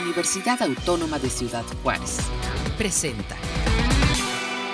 Universidad Autónoma de Ciudad Juárez. Presenta.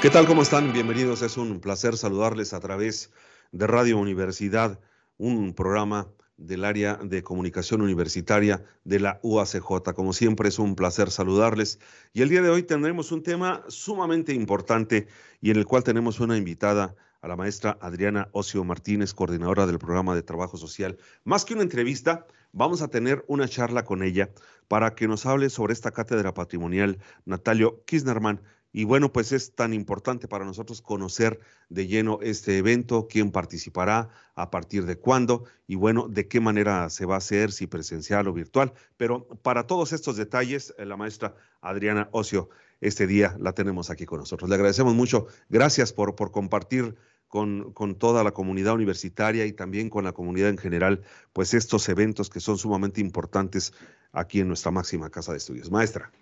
¿Qué tal? ¿Cómo están? Bienvenidos. Es un placer saludarles a través de Radio Universidad, un programa del área de comunicación universitaria de la UACJ. Como siempre es un placer saludarles y el día de hoy tendremos un tema sumamente importante y en el cual tenemos una invitada a la maestra Adriana Ocio Martínez, coordinadora del programa de trabajo social. Más que una entrevista, vamos a tener una charla con ella para que nos hable sobre esta cátedra patrimonial Natalio Kisnerman y bueno, pues es tan importante para nosotros conocer de lleno este evento, quién participará, a partir de cuándo y bueno, de qué manera se va a hacer, si presencial o virtual. Pero para todos estos detalles, eh, la maestra Adriana Ocio, este día la tenemos aquí con nosotros. Le agradecemos mucho. Gracias por, por compartir con, con, toda la comunidad universitaria y también con la comunidad en general, pues estos eventos que son sumamente importantes aquí en nuestra máxima casa de estudios. Maestra.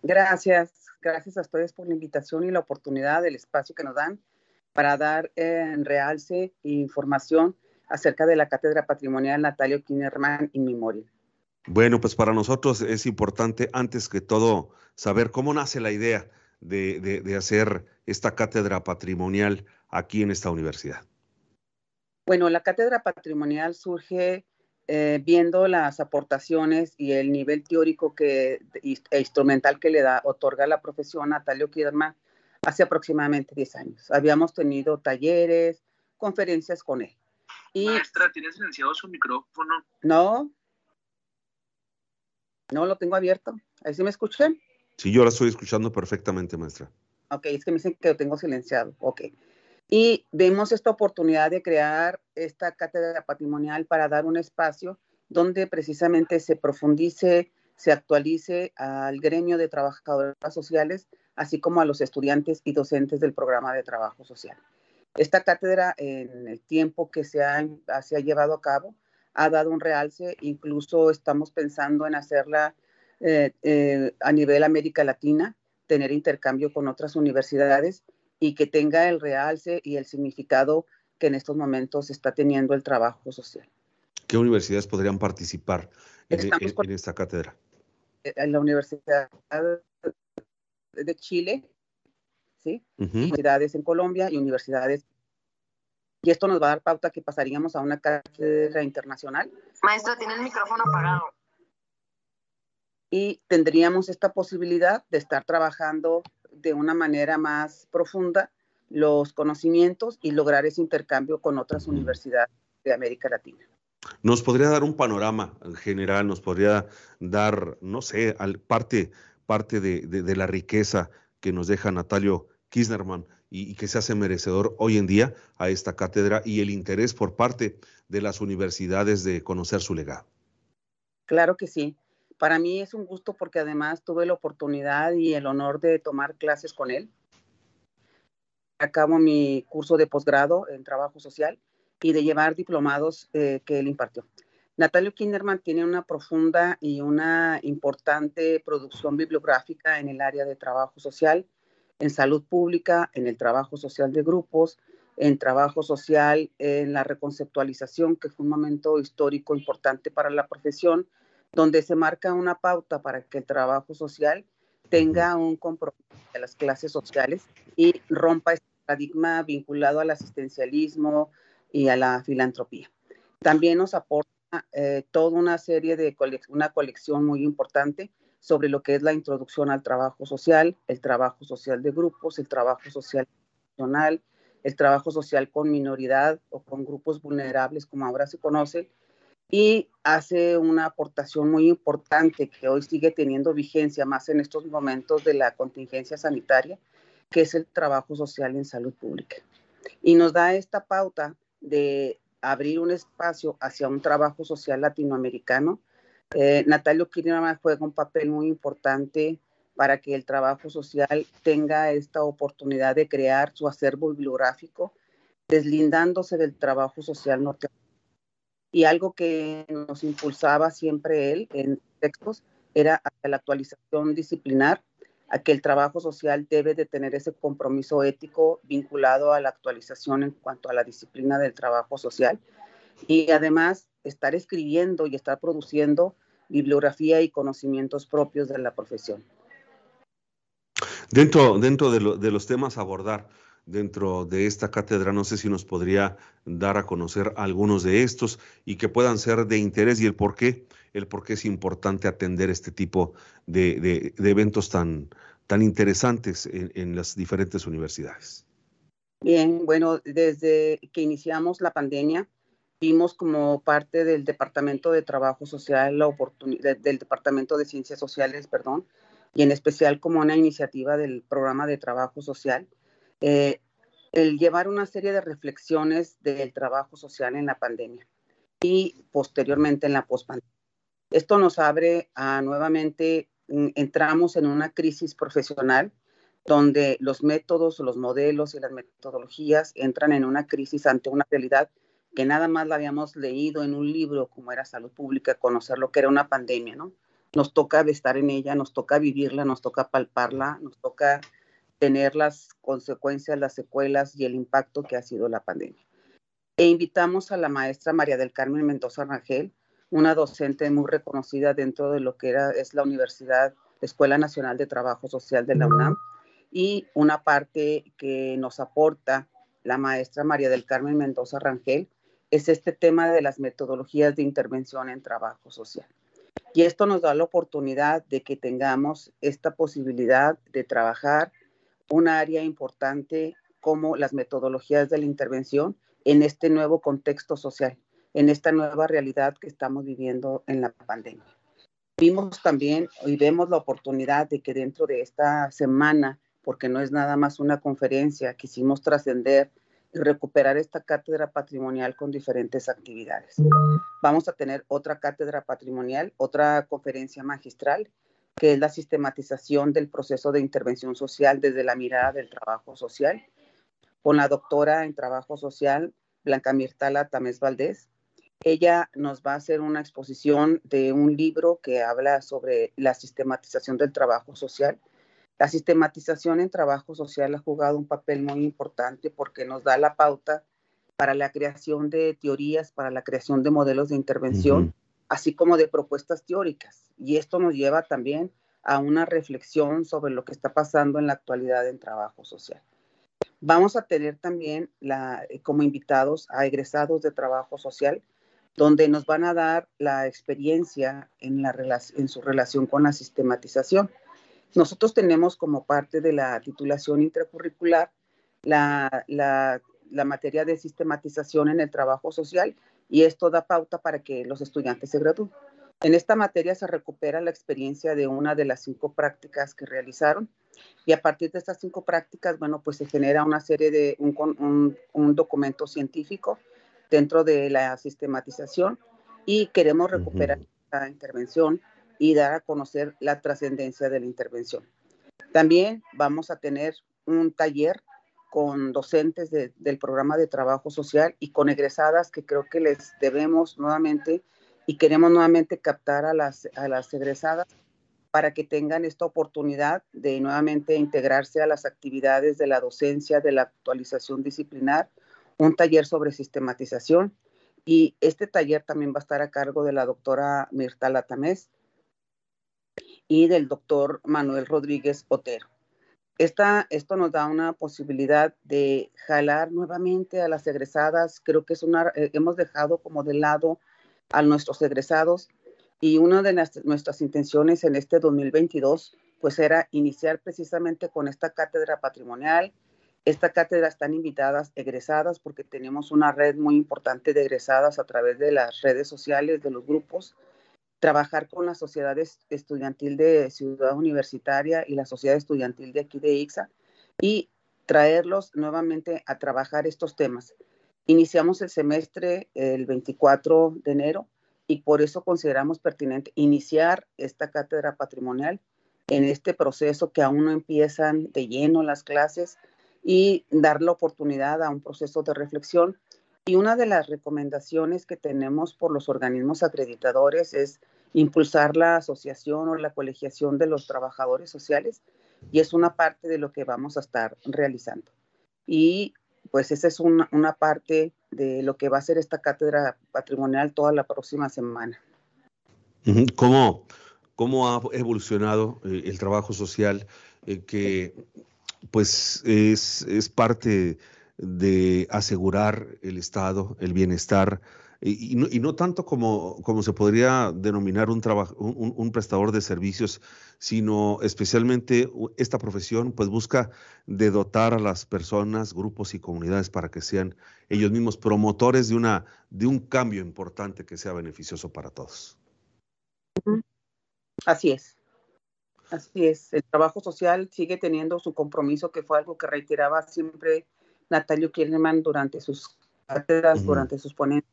Gracias. Gracias a ustedes por la invitación y la oportunidad del espacio que nos dan para dar en realce e información acerca de la Cátedra Patrimonial Natalio Kinerman in Memoriam. Bueno, pues para nosotros es importante, antes que todo, saber cómo nace la idea de, de hacer esta cátedra patrimonial aquí en esta universidad. Bueno, la cátedra patrimonial surge eh, viendo las aportaciones y el nivel teórico que, e instrumental que le da, otorga la profesión a Natalio Kierman hace aproximadamente 10 años. Habíamos tenido talleres, conferencias con él. Y, Maestra, ¿tiene silenciado su micrófono? No, no lo tengo abierto. ¿Ahí sí me escuchan? Sí, yo la estoy escuchando perfectamente, maestra. Ok, es que me dicen que lo tengo silenciado. Ok. Y vemos esta oportunidad de crear esta cátedra patrimonial para dar un espacio donde precisamente se profundice, se actualice al gremio de trabajadoras sociales, así como a los estudiantes y docentes del programa de trabajo social. Esta cátedra, en el tiempo que se ha, se ha llevado a cabo, ha dado un realce, incluso estamos pensando en hacerla eh, eh, a nivel América Latina, tener intercambio con otras universidades y que tenga el realce y el significado que en estos momentos está teniendo el trabajo social. ¿Qué universidades podrían participar en, esta cátedra? En eh, la Universidad de Chile, ¿sí? universidades en Colombia y universidades. Y esto nos va a dar pauta que pasaríamos a una cátedra internacional. Maestro, tiene el micrófono apagado. Y tendríamos esta posibilidad de estar trabajando de una manera más profunda los conocimientos y lograr ese intercambio con otras universidades de América Latina. ¿Nos podría dar un panorama en general? ¿Nos podría dar, no sé, parte, parte de, la riqueza que nos deja Natalio Kisnerman y, y, que se hace merecedor hoy en día a esta cátedra y el interés por parte de las universidades de conocer su legado? Claro que sí. Para mí es un gusto porque además tuve la oportunidad y el honor de tomar clases con él. Acabo mi curso de posgrado en trabajo social y de llevar diplomados eh, que él impartió. Natalio Kinderman tiene una profunda y una importante producción bibliográfica en el área de trabajo social, en salud pública, en el trabajo social de grupos, en trabajo social, en la reconceptualización, que fue un momento histórico importante para la profesión, donde se marca una pauta para que el trabajo social tenga un compromiso de las clases sociales y rompa este paradigma vinculado al asistencialismo y a la filantropía. También nos aporta eh, toda una serie de una colección muy importante sobre lo que es la introducción al trabajo social, el trabajo social de grupos, el trabajo social nacional, el trabajo social con minoridad o con grupos vulnerables, como ahora se conoce, y hace una aportación muy importante que hoy sigue teniendo vigencia más en estos momentos de la contingencia sanitaria, que es el trabajo social en salud pública. Y nos da esta pauta de abrir un espacio hacia un trabajo social latinoamericano. Eh, Natalio Kirchner juega un papel muy importante para que el trabajo social tenga esta oportunidad de crear su acervo bibliográfico, deslindándose del trabajo social norteamericano y algo que nos impulsaba siempre él en textos era la actualización disciplinar, a que el trabajo social debe de tener ese compromiso ético vinculado a la actualización en cuanto a la disciplina del trabajo social y además estar escribiendo y estar produciendo bibliografía y conocimientos propios de la profesión. Dentro, dentro de, de los temas a abordar, dentro de esta cátedra. No sé si nos podría dar a conocer algunos de estos y que puedan ser de interés y el por qué, el por qué es importante atender este tipo de, eventos tan, tan interesantes en, las diferentes universidades. Bien, bueno, desde que iniciamos la pandemia, vimos como parte del Departamento de Trabajo Social, la oportunidad, del Departamento de Ciencias Sociales, perdón, y en especial como una iniciativa del programa de trabajo social, eh, el llevar una serie de reflexiones del trabajo social en la pandemia y posteriormente en la pospandemia. Esto nos abre a nuevamente, mm, entramos en una crisis profesional donde los métodos, los modelos y las metodologías entran en una crisis ante una realidad que nada más la habíamos leído en un libro como era Salud Pública, conocer lo que era una pandemia, ¿no? Nos toca estar en ella, nos toca vivirla, nos toca palparla, nos toca tener las consecuencias, las secuelas y el impacto que ha sido la pandemia. E invitamos a la maestra María del Carmen Mendoza Rangel, una docente muy reconocida dentro de lo que era, es la Universidad, Escuela Nacional de Trabajo Social de la UNAM, y una parte que nos aporta la maestra María del Carmen Mendoza Rangel es este tema de las metodologías de intervención en trabajo social. Y esto nos da la oportunidad de que tengamos esta posibilidad de trabajar un área importante como las metodologías de la intervención en este nuevo contexto social, en esta nueva realidad que estamos viviendo en la pandemia. Vimos también y vemos la oportunidad de que dentro de esta semana, porque no es nada más una conferencia, quisimos trascender y recuperar esta cátedra patrimonial con diferentes actividades. Vamos a tener otra cátedra patrimonial, otra conferencia magistral que es la sistematización del proceso de intervención social desde la mirada del trabajo social, con la doctora en trabajo social, Blanca Mirtala Tamés Valdés. Ella nos va a hacer una exposición de un libro que habla sobre la sistematización del trabajo social. La sistematización en trabajo social ha jugado un papel muy importante porque nos da la pauta para la creación de teorías, para la creación de modelos de intervención, así como de propuestas teóricas. Y esto nos lleva también a una reflexión sobre lo que está pasando en la actualidad en trabajo social. Vamos a tener también la, eh, como invitados a egresados de trabajo social, donde nos van a dar la experiencia en, la, en su relación con la sistematización. Nosotros tenemos como parte de la titulación intercurricular la, la, la materia de sistematización en el trabajo social y esto da pauta para que los estudiantes se gradúen. En esta materia se recupera la experiencia de una de las cinco prácticas que realizaron y a partir de estas cinco prácticas, bueno, pues se genera una serie de un, un, documento científico dentro de la sistematización y queremos recuperar esta intervención y dar a conocer la trascendencia de la intervención. También vamos a tener un taller con docentes del programa de trabajo social y con egresadas que creo que les debemos nuevamente y queremos nuevamente captar a las, a las egresadas para que tengan esta oportunidad de nuevamente integrarse a las actividades de la docencia, de la actualización disciplinar, un taller sobre sistematización y este taller también va a estar a cargo de la doctora Mirta Latamés y del doctor Manuel Rodríguez Otero. Esta, esto nos da una posibilidad de jalar nuevamente a las egresadas. Creo que es una, eh, hemos dejado como de lado a nuestros egresados y una de nuestras intenciones en este 2022 pues era iniciar precisamente con esta cátedra patrimonial. Esta cátedra están invitadas egresadas porque tenemos una red muy importante de egresadas a través de las redes sociales, de los grupos trabajar con la sociedad estudiantil de Ciudad Universitaria y la sociedad estudiantil de aquí de IXA y traerlos nuevamente a trabajar estos temas. Iniciamos el semestre el 24 de enero y por eso consideramos pertinente iniciar esta cátedra patrimonial en este proceso que aún no empiezan de lleno las clases y dar la oportunidad a un proceso de reflexión. Y una de las recomendaciones que tenemos por los organismos acreditadores es impulsar la asociación o la colegiación de los trabajadores sociales y es una parte de lo que vamos a estar realizando. Y pues esa es una, una parte de lo que va a ser esta cátedra patrimonial toda la próxima semana. ¿Cómo, cómo ha evolucionado eh, el trabajo social eh, que pues es, es parte de asegurar el Estado, el bienestar, y, no, tanto como, como se podría denominar un, un, un, prestador de servicios, sino especialmente esta profesión pues busca de dotar a las personas, grupos y comunidades para que sean ellos mismos promotores de, una, de un cambio importante que sea beneficioso para todos. Así es. Así es. El trabajo social sigue teniendo su compromiso, que fue algo que reiteraba siempre Natalio Kierneman durante sus cátedras, durante sus ponencias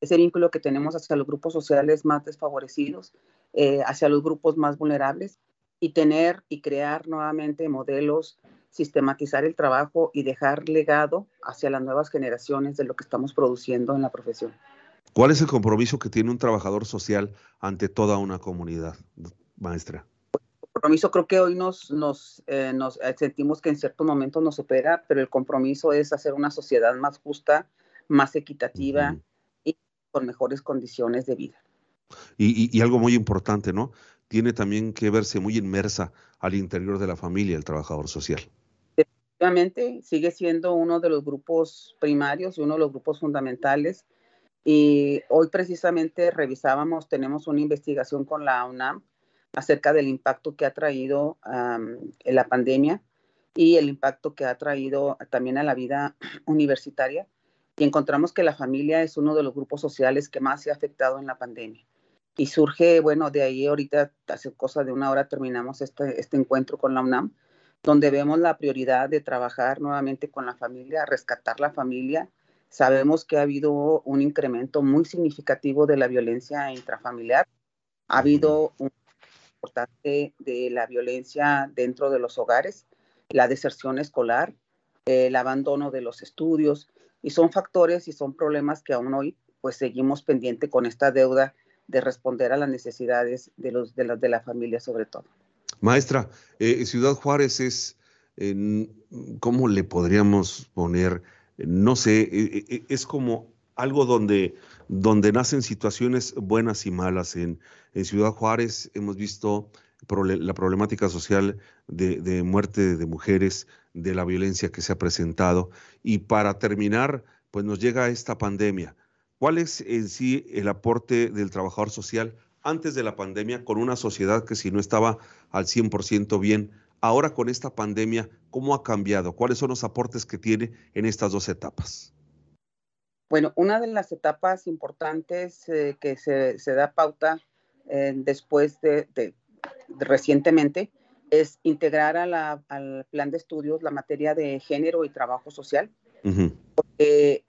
ese vínculo que tenemos hacia los grupos sociales más desfavorecidos, eh, hacia los grupos más vulnerables y tener y crear nuevamente modelos, sistematizar el trabajo y dejar legado hacia las nuevas generaciones de lo que estamos produciendo en la profesión. ¿Cuál es el compromiso que tiene un trabajador social ante toda una comunidad, maestra? El compromiso creo que hoy nos, nos, eh, nos eh, sentimos que en cierto momento nos supera, pero el compromiso es hacer una sociedad más justa, más equitativa, con mejores condiciones de vida. Y, algo muy importante, ¿no? Tiene también que verse muy inmersa al interior de la familia el trabajador social. Efectivamente, sigue siendo uno de los grupos primarios y uno de los grupos fundamentales. Y hoy precisamente revisábamos, tenemos una investigación con la UNAM acerca del impacto que ha traído la pandemia y el impacto que ha traído también a la vida universitaria y encontramos que la familia es uno de los grupos sociales que más se ha afectado en la pandemia. Y surge, bueno, de ahí ahorita, hace cosa de una hora terminamos este, este encuentro con la UNAM, donde vemos la prioridad de trabajar nuevamente con la familia, rescatar la familia. Sabemos que ha habido un incremento muy significativo de la violencia intrafamiliar. Ha habido un importante de la violencia dentro de los hogares, la deserción escolar, el abandono de los estudios, y son factores y son problemas que aún hoy pues seguimos pendiente con esta deuda de responder a las necesidades de, los, de, la, de la familia sobre todo. Maestra, eh, Ciudad Juárez es, ¿cómo le podríamos poner? No sé, eh, eh, es como algo donde, donde nacen situaciones buenas y malas. En, Ciudad Juárez hemos visto la problemática social de, de, muerte de mujeres, de la violencia que se ha presentado. Y para terminar, pues nos llega esta pandemia. ¿Cuál es en sí el aporte del trabajador social antes de la pandemia con una sociedad que si no estaba al 100% bien, ahora con esta pandemia, cómo ha cambiado? ¿Cuáles son los aportes que tiene en estas dos etapas? Bueno, una de las etapas importantes eh, que se, se, da pauta eh, después de, de, recientemente es integrar al plan de estudios la materia de género y trabajo social. porque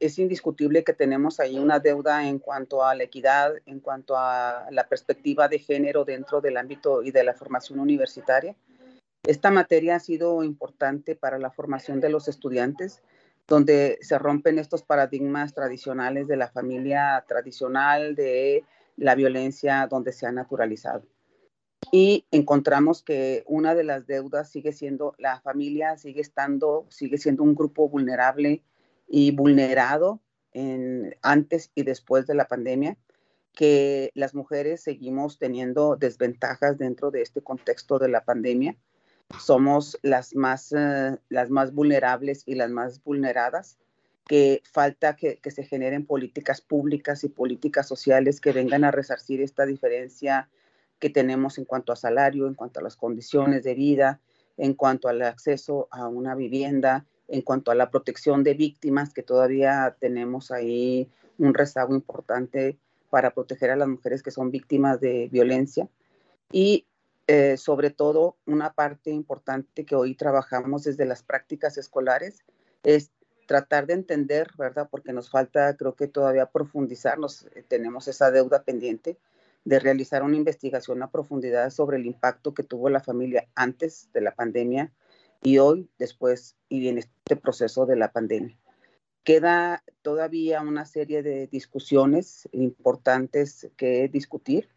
es indiscutible que tenemos ahí una deuda en cuanto a la equidad, en cuanto a la perspectiva de género dentro del ámbito y de la formación universitaria. Esta materia ha sido importante para la formación de los estudiantes, donde se rompen estos paradigmas tradicionales de la familia tradicional, de la violencia, donde se ha naturalizado y encontramos que una de las deudas sigue siendo la familia, sigue estando, sigue siendo un grupo vulnerable y vulnerado en, antes y después de la pandemia, que las mujeres seguimos teniendo desventajas dentro de este contexto de la pandemia. Somos las más, uh, las más vulnerables y las más vulneradas, que falta que, que se generen políticas públicas y políticas sociales que vengan a resarcir esta diferencia que tenemos en cuanto a salario, en cuanto a las condiciones de vida, en cuanto al acceso a una vivienda, en cuanto a la protección de víctimas, que todavía tenemos ahí un rezago importante para proteger a las mujeres que son víctimas de violencia. Y eh, sobre todo, una parte importante que hoy trabajamos desde las prácticas escolares es tratar de entender, ¿verdad? Porque nos falta, creo que todavía profundizar, eh, tenemos esa deuda pendiente de realizar una investigación a profundidad sobre el impacto que tuvo la familia antes de la pandemia y hoy, después y en este proceso de la pandemia. Queda todavía una serie de discusiones importantes que discutir.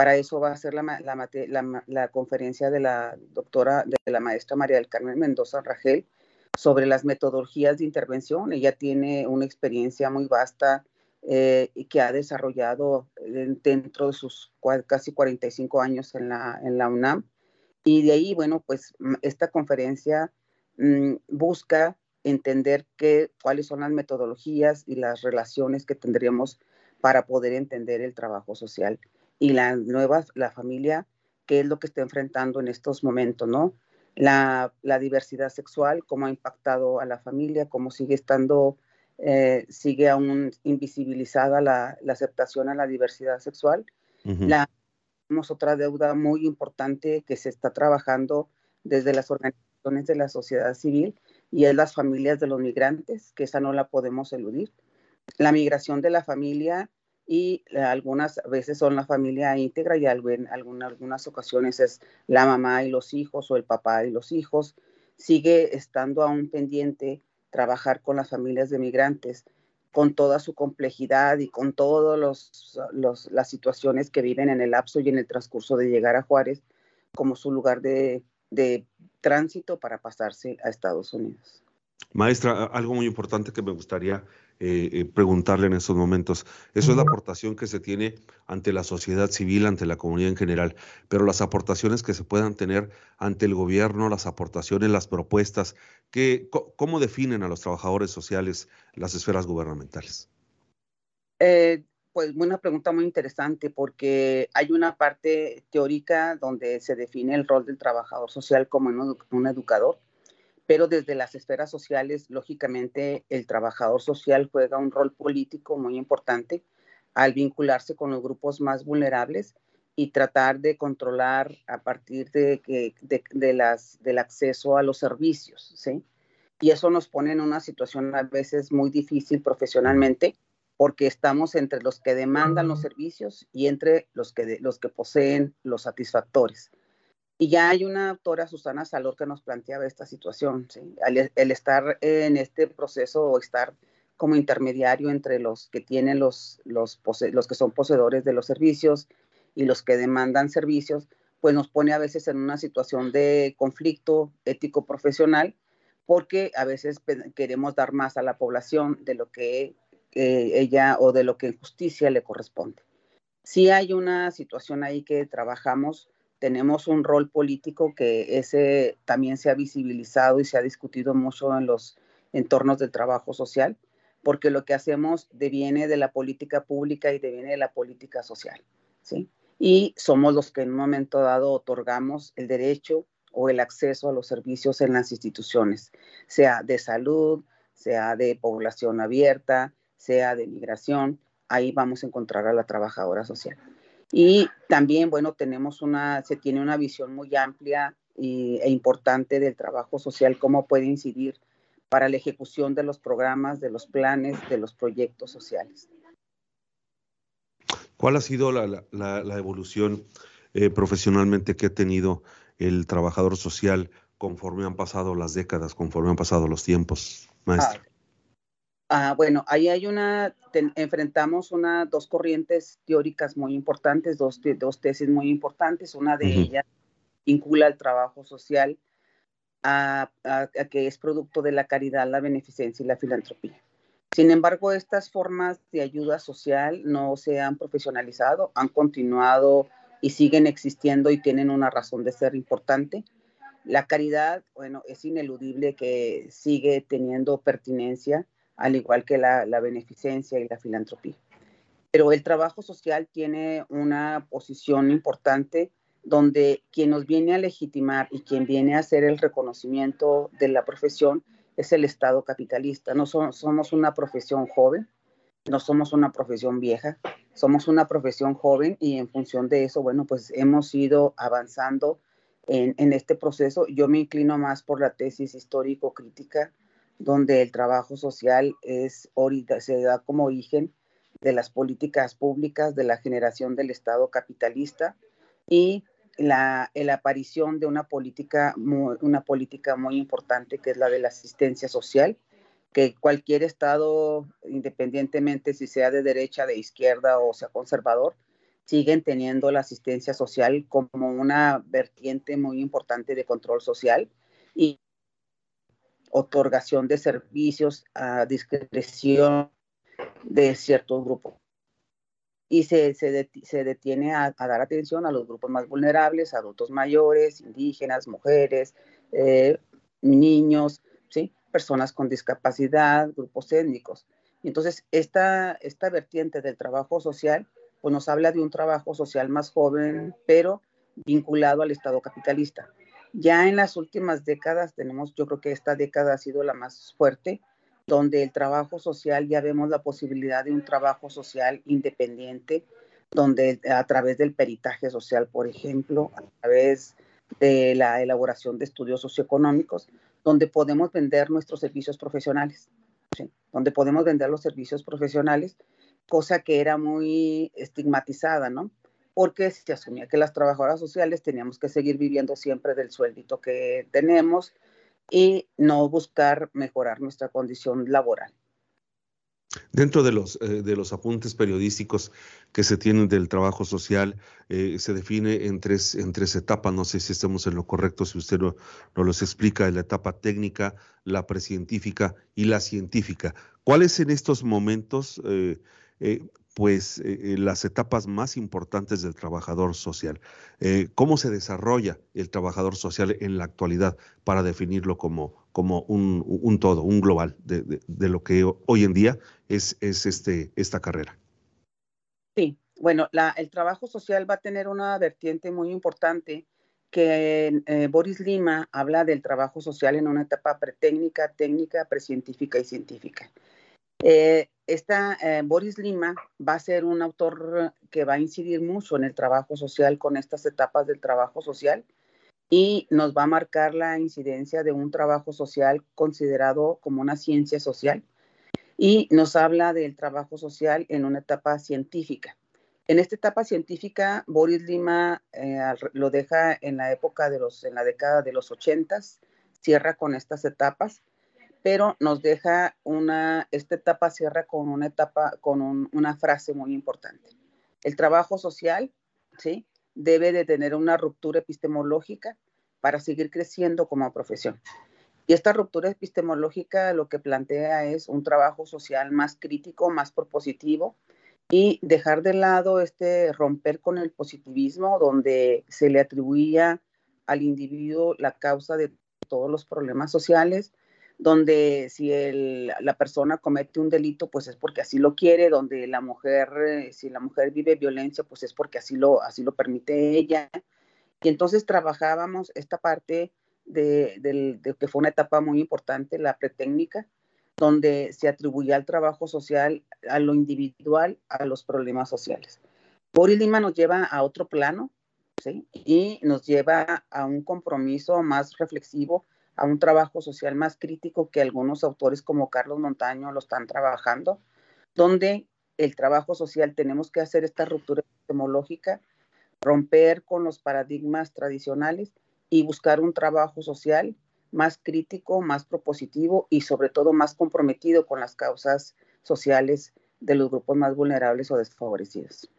Para eso va a ser la, conferencia de la doctora, de la maestra María del Carmen Mendoza Rangel sobre las metodologías de intervención. Ella tiene una experiencia muy vasta eh, que ha desarrollado dentro de sus casi 45 años en la, en la UNAM. Y de ahí, bueno, pues esta conferencia mm, busca entender qué, cuáles son las metodologías y las relaciones que tendríamos para poder entender el trabajo social y la nueva, la familia, qué es lo que está enfrentando en estos momentos, ¿no? La, la diversidad sexual, cómo ha impactado a la familia, cómo sigue estando, eh, sigue aún invisibilizada la, la, aceptación a la diversidad sexual. la, tenemos otra deuda muy importante que se está trabajando desde las organizaciones de la sociedad civil y es las familias de los migrantes, que esa no la podemos eludir. La migración de la familia y algunas veces son la familia íntegra y en algunas ocasiones es la mamá y los hijos o el papá y los hijos. Sigue estando aún pendiente trabajar con las familias de migrantes con toda su complejidad y con todas los, las situaciones que viven en el lapso y en el transcurso de llegar a Juárez como su lugar de, de tránsito para pasarse a Estados Unidos. Maestra, algo muy importante que me gustaría eh, eh, preguntarle en estos momentos, eso es la aportación que se tiene ante la sociedad civil, ante la comunidad en general, pero las aportaciones que se puedan tener ante el gobierno, las aportaciones, las propuestas, que, ¿cómo definen a los trabajadores sociales las esferas gubernamentales? Eh, pues una pregunta muy interesante porque hay una parte teórica donde se define el rol del trabajador social como un, educador, pero desde las esferas sociales, lógicamente, el trabajador social juega un rol político muy importante al vincularse con los grupos más vulnerables y tratar de controlar a partir de, de, de las, del acceso a los servicios, ¿sí? Y eso nos pone en una situación a veces muy difícil profesionalmente porque estamos entre los que demandan los servicios y entre los que, los que poseen los satisfactores. Y ya hay una autora, Susana Salor, que nos planteaba esta situación, el, estar en este proceso o estar como intermediario entre los que tienen los, los, los que son poseedores de los servicios y los que demandan servicios, pues nos pone a veces en una situación de conflicto ético profesional, porque a veces queremos dar más a la población de lo que ella o de lo que en justicia le corresponde. Si hay una situación ahí que trabajamos, tenemos un rol político que ese también se ha visibilizado y se ha discutido mucho en los entornos del trabajo social, porque lo que hacemos deviene de la política pública y deviene de la política social, ¿sí? Y somos los que en un momento dado otorgamos el derecho o el acceso a los servicios en las instituciones, sea de salud, sea de población abierta, sea de migración, ahí vamos a encontrar a la trabajadora social. Y también, bueno, tenemos una, se tiene una visión muy amplia e importante del trabajo social, cómo puede incidir para la ejecución de los programas, de los planes, de los proyectos sociales. ¿Cuál ha sido la, evolución eh, profesionalmente que ha tenido el trabajador social conforme han pasado las décadas, conforme han pasado los tiempos, maestro? Ah, bueno, ahí hay una, enfrentamos una, dos corrientes teóricas muy importantes, dos, dos tesis muy importantes. Una de ellas vincula el trabajo social a, que es producto de la caridad, la beneficencia y la filantropía. Sin embargo, estas formas de ayuda social no se han profesionalizado, han continuado y siguen existiendo y tienen una razón de ser importante. La caridad, bueno, es ineludible que sigue teniendo pertinencia al igual que la, beneficencia y la filantropía. Pero el trabajo social tiene una posición importante donde quien nos viene a legitimar y quien viene a hacer el reconocimiento de la profesión es el Estado capitalista. No somos una profesión joven, no somos una profesión vieja, somos una profesión joven y en función de eso, bueno, pues hemos ido avanzando en, en este proceso. Yo me inclino más por la tesis histórico-crítica donde el trabajo social es se da como origen de las políticas públicas de la generación del Estado capitalista y la, aparición de una política, muy, una política muy importante que es la de la asistencia social, que cualquier Estado, independientemente si sea de derecha, de izquierda o sea conservador, siguen teniendo la asistencia social como una vertiente muy importante de control social. Y otorgación de servicios a discreción de ciertos grupos. Y se, se, se detiene a, dar atención a los grupos más vulnerables, adultos mayores, indígenas, mujeres, eh, niños, ¿sí? personas con discapacidad, grupos étnicos. Entonces, esta, esta vertiente del trabajo social, pues nos habla de un trabajo social más joven, pero vinculado al Estado capitalista. Ya en las últimas décadas tenemos, yo creo que esta década ha sido la más fuerte, donde el trabajo social, ya vemos la posibilidad de un trabajo social independiente, donde a través del peritaje social, por ejemplo, a través de la elaboración de estudios socioeconómicos, donde podemos vender nuestros servicios profesionales, donde podemos vender los servicios profesionales, cosa que era muy estigmatizada, ¿no? Porque se asumía que las trabajadoras sociales teníamos que seguir viviendo siempre del sueldito que tenemos y no buscar mejorar nuestra condición laboral. Dentro de los, eh, de los apuntes periodísticos que se tienen del trabajo social, eh, se define en tres, en tres etapas, no sé si estemos en lo correcto, si usted nos no los explica, la etapa técnica, la precientífica y la científica. ¿Cuáles en estos momentos eh, pues eh, eh, las etapas más importantes del trabajador social. Eh, ¿Cómo se desarrolla el trabajador social en la actualidad para definirlo como, como un, un todo, un global de, de, lo que hoy en día es, es este, esta carrera? Sí, bueno, el trabajo social va a tener una vertiente muy importante que Boris Lima habla del trabajo social en una etapa pretécnica, técnica, precientífica y científica. Esta, eh, Boris Lima va a ser un autor que va a incidir mucho en el trabajo social con estas etapas del trabajo social y nos va a marcar la incidencia de un trabajo social considerado como una ciencia social y nos habla del trabajo social en una etapa científica. En esta etapa científica, Boris Lima eh, lo deja en la época de los, en la década de los ochentas, cierra con estas etapas pero nos deja una, esta etapa cierra con una etapa, con una frase muy importante. El trabajo social, ¿sí? Debe de tener una ruptura epistemológica para seguir creciendo como profesión. Y esta ruptura epistemológica lo que plantea es un trabajo social más crítico, más propositivo y dejar de lado este romper con el positivismo donde se le atribuía al individuo la causa de todos los problemas sociales, donde si el, la persona comete un delito, pues es porque así lo quiere, donde la mujer, eh, si la mujer vive violencia, pues es porque así lo, así lo permite ella. Y entonces trabajábamos esta parte de, de, que fue una etapa muy importante, la pretécnica, donde se atribuía al trabajo social, a lo individual, a los problemas sociales. Boris Lima nos lleva a otro plano, ¿sí? Y nos lleva a un compromiso más reflexivo a un trabajo social más crítico que algunos autores como Carlos Montaño lo están trabajando, donde el trabajo social tenemos que hacer esta ruptura epistemológica, romper con los paradigmas tradicionales y buscar un trabajo social más crítico, más propositivo y sobre todo más comprometido con las causas sociales de los grupos más vulnerables o desfavorecidos.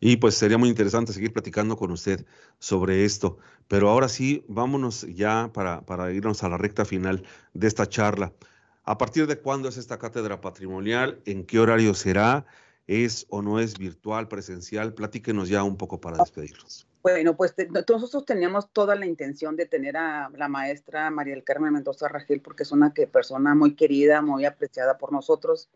Y pues sería muy interesante seguir platicando con usted sobre esto. Pero ahora sí, vámonos ya para, para irnos a la recta final de esta charla. ¿A partir de cuándo es esta cátedra patrimonial? ¿En qué horario será? ¿Es o no es virtual, presencial? Platíquenos ya un poco para despedirnos. Bueno, pues nosotros teníamos toda la intención de tener a la maestra María del Carmen Mendoza Ragel porque es una persona muy querida, muy apreciada por nosotros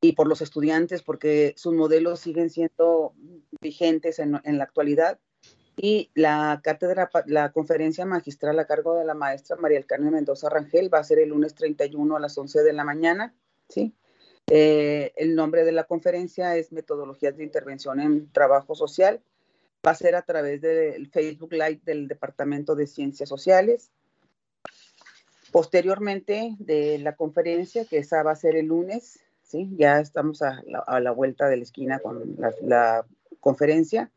y por los estudiantes, porque sus modelos siguen siendo vigentes en, en la actualidad. Y la cátedra, la conferencia magistral a cargo de la maestra María del Carmen Mendoza Rangel va a ser el lunes 31 a las 11 de la mañana, ¿sí? Eh, el nombre de la conferencia es Metodologías de Intervención en Trabajo Social. Va a ser a través del Facebook Live del Departamento de Ciencias Sociales. Posteriormente de la conferencia, que esa va a ser el lunes, ¿sí? Ya estamos a la, vuelta de la esquina con la, conferencia.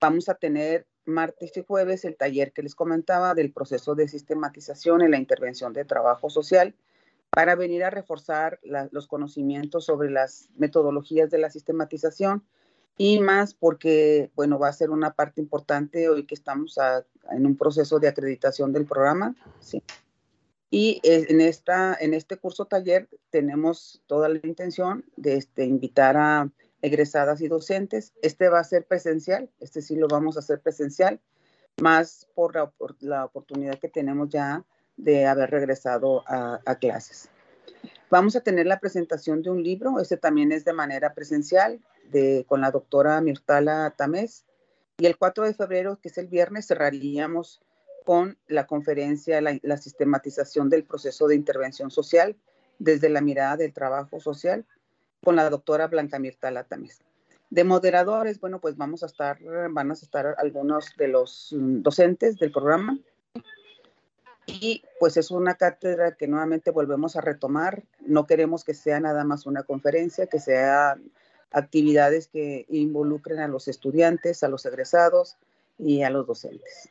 Vamos a tener martes y jueves el taller que les comentaba del proceso de sistematización en la intervención de trabajo social para venir a reforzar los conocimientos sobre las metodologías de la sistematización y más porque, bueno, va a ser una parte importante hoy que estamos en un proceso de acreditación del programa. Sí. Y en, esta, en este curso taller tenemos toda la intención de este, invitar a egresadas y docentes. Este va a ser presencial, este sí lo vamos a hacer presencial, más por la, oportunidad que tenemos ya de haber regresado a, clases. Vamos a tener la presentación de un libro, este también es de manera presencial, de, con la doctora Mirtala Tamés. Y el 4 de febrero, que es el viernes, cerraríamos con la conferencia, la, sistematización del proceso de intervención social desde la mirada del trabajo social con la doctora Blanca Mirtala Tamés. De moderadores, bueno, pues vamos a estar, van a estar algunos de los mm, docentes del programa. Y pues es una cátedra que nuevamente volvemos a retomar. No queremos que sea nada más una conferencia, que sea actividades que involucren a los estudiantes, a los egresados y a los docentes.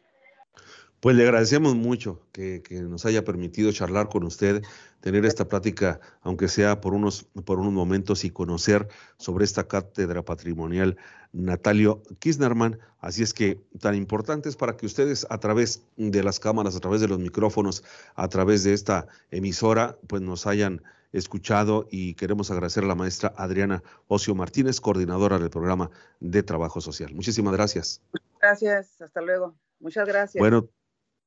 Pues le agradecemos mucho que, nos haya permitido charlar con usted, tener esta plática, aunque sea por unos, por unos momentos, y conocer sobre esta cátedra patrimonial Natalio Kisnerman. Así es que tan importante es para que ustedes a través de las cámaras, a través de los micrófonos, a través de esta emisora, pues nos hayan escuchado y queremos agradecer a la maestra Adriana Ocio Martínez, coordinadora del programa de trabajo social. Muchísimas gracias. Gracias, hasta luego. Muchas gracias. Bueno,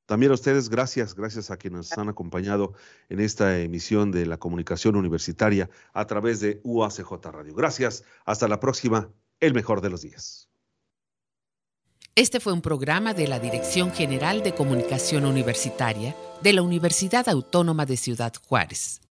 también a ustedes, gracias, gracias a quienes nos han acompañado en esta emisión de la comunicación universitaria a través de UACJ Radio. Gracias, hasta la próxima, el mejor de los días. Este fue un programa de la Dirección General de Comunicación Universitaria de la Universidad Autónoma de Ciudad Juárez.